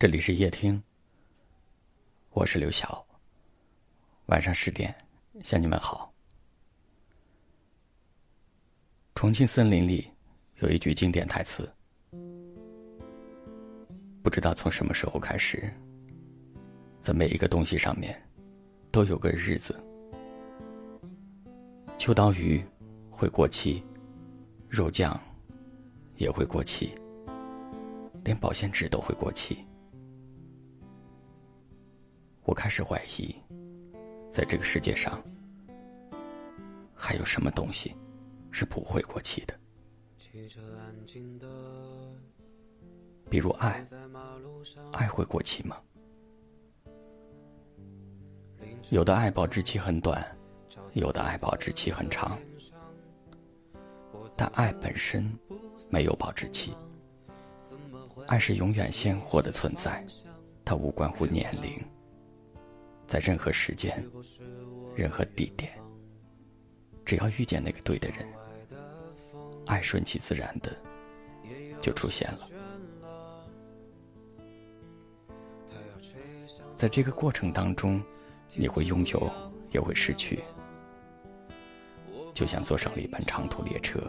这里是夜听，我是刘晓。晚上十点向你们好。重庆森林里有一句经典台词，不知道从什么时候开始，在每一个东西上面都有个日子。秋刀鱼会过期，肉酱也会过期，连保鲜纸都会过期。我开始怀疑，在这个世界上，还有什么东西是不会过期的？比如爱，爱会过期吗？有的爱保质期很短，有的爱保质期很长，但爱本身没有保质期。爱是永远鲜活的存在，它无关乎年龄。在任何时间、任何地点，只要遇见那个对的人，爱顺其自然的就出现了。在这个过程当中，你会拥有，也会失去，就像坐上了一班长途列车，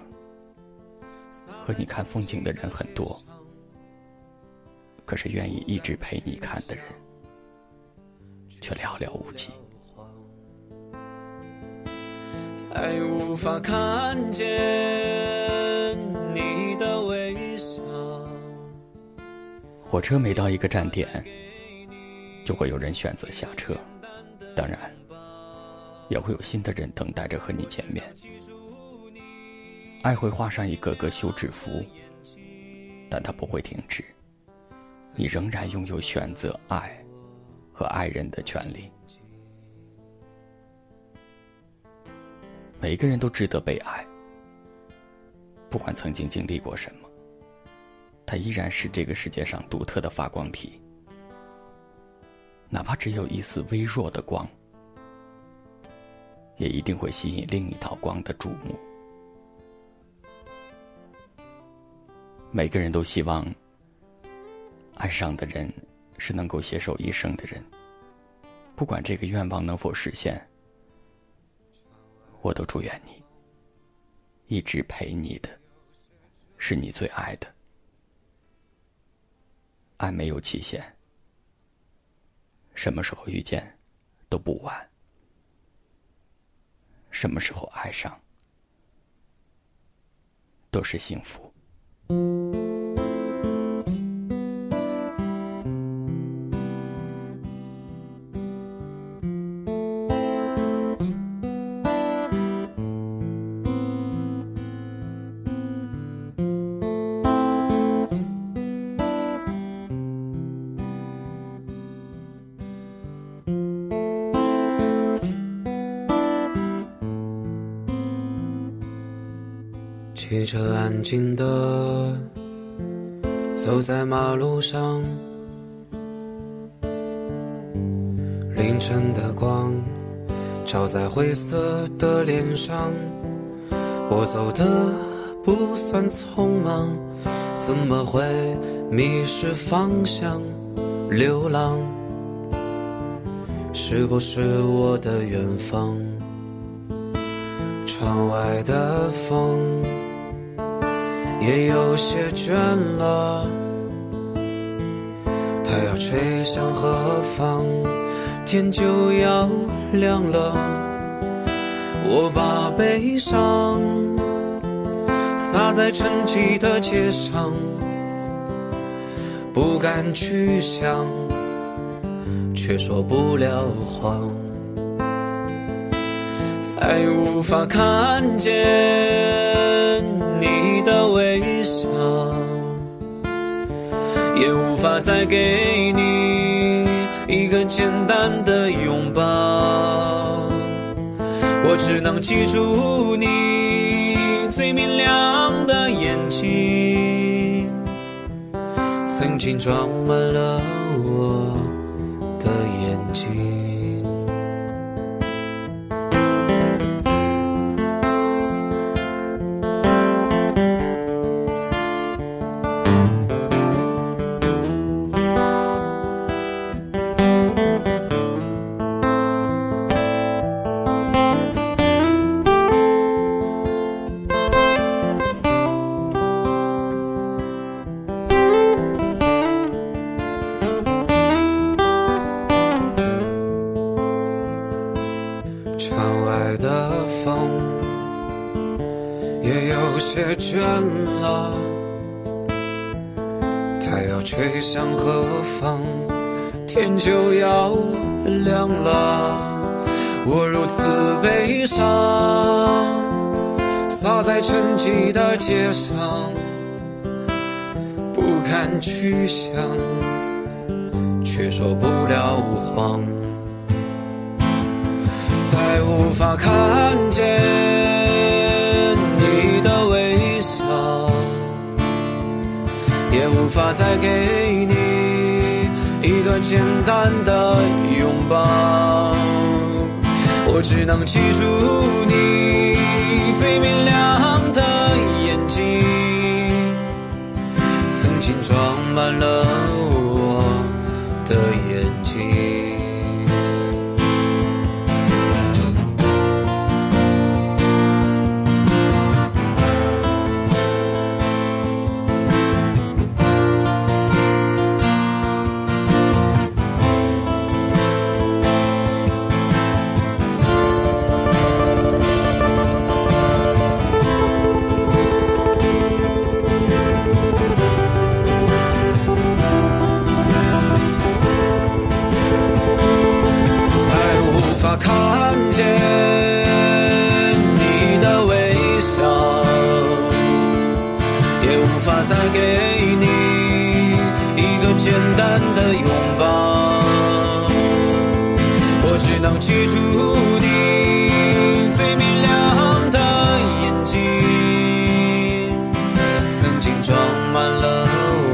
和你看风景的人很多，可是愿意一直陪你看的人。却寥寥无几。再无法看见你的微笑。火车每到一个站点，就会有人选择下车，当然，也会有新的人等待着和你见面。爱会画上一个个休止符，但它不会停止，你仍然拥有选择爱。和爱人的权利，每个人都值得被爱。不管曾经经历过什么，他依然是这个世界上独特的发光体。哪怕只有一丝微弱的光，也一定会吸引另一道光的注目。每个人都希望爱上的人。是能够携手一生的人，不管这个愿望能否实现，我都祝愿你。一直陪你的，是你最爱的。爱没有期限，什么时候遇见都不晚。什么时候爱上，都是幸福。汽车安静的走在马路上，凌晨的光照在灰色的脸上。我走的不算匆忙，怎么会迷失方向？流浪是不是我的远方？窗外的风。也有些倦了，它要吹向何方？天就要亮了，我把悲伤洒在沉寂的街上，不敢去想，却说不了谎，再无法看见。你的微笑，也无法再给你一个简单的拥抱。我只能记住你最明亮的眼睛，曾经装满了我的眼睛。却倦了。太阳吹向何方，天就要亮了。我如此悲伤，洒在沉寂的街上，不堪去想，却说不了谎，再无法看见也无法再给你一个简单的拥抱。我只能记住你最明亮的眼睛，曾经装满了我的眼睛。再给你一个简单的拥抱，我只能记住你最明亮的眼睛，曾经装满了我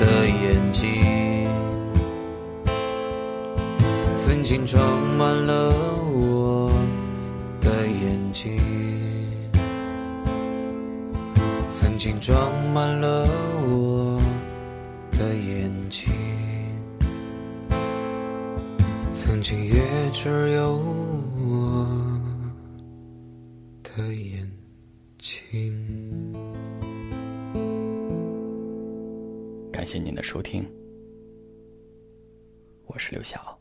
的眼睛，曾经装满了我的眼睛。曾经装满了我的眼睛，曾经也只有我的眼睛。感谢您的收听，我是刘晓。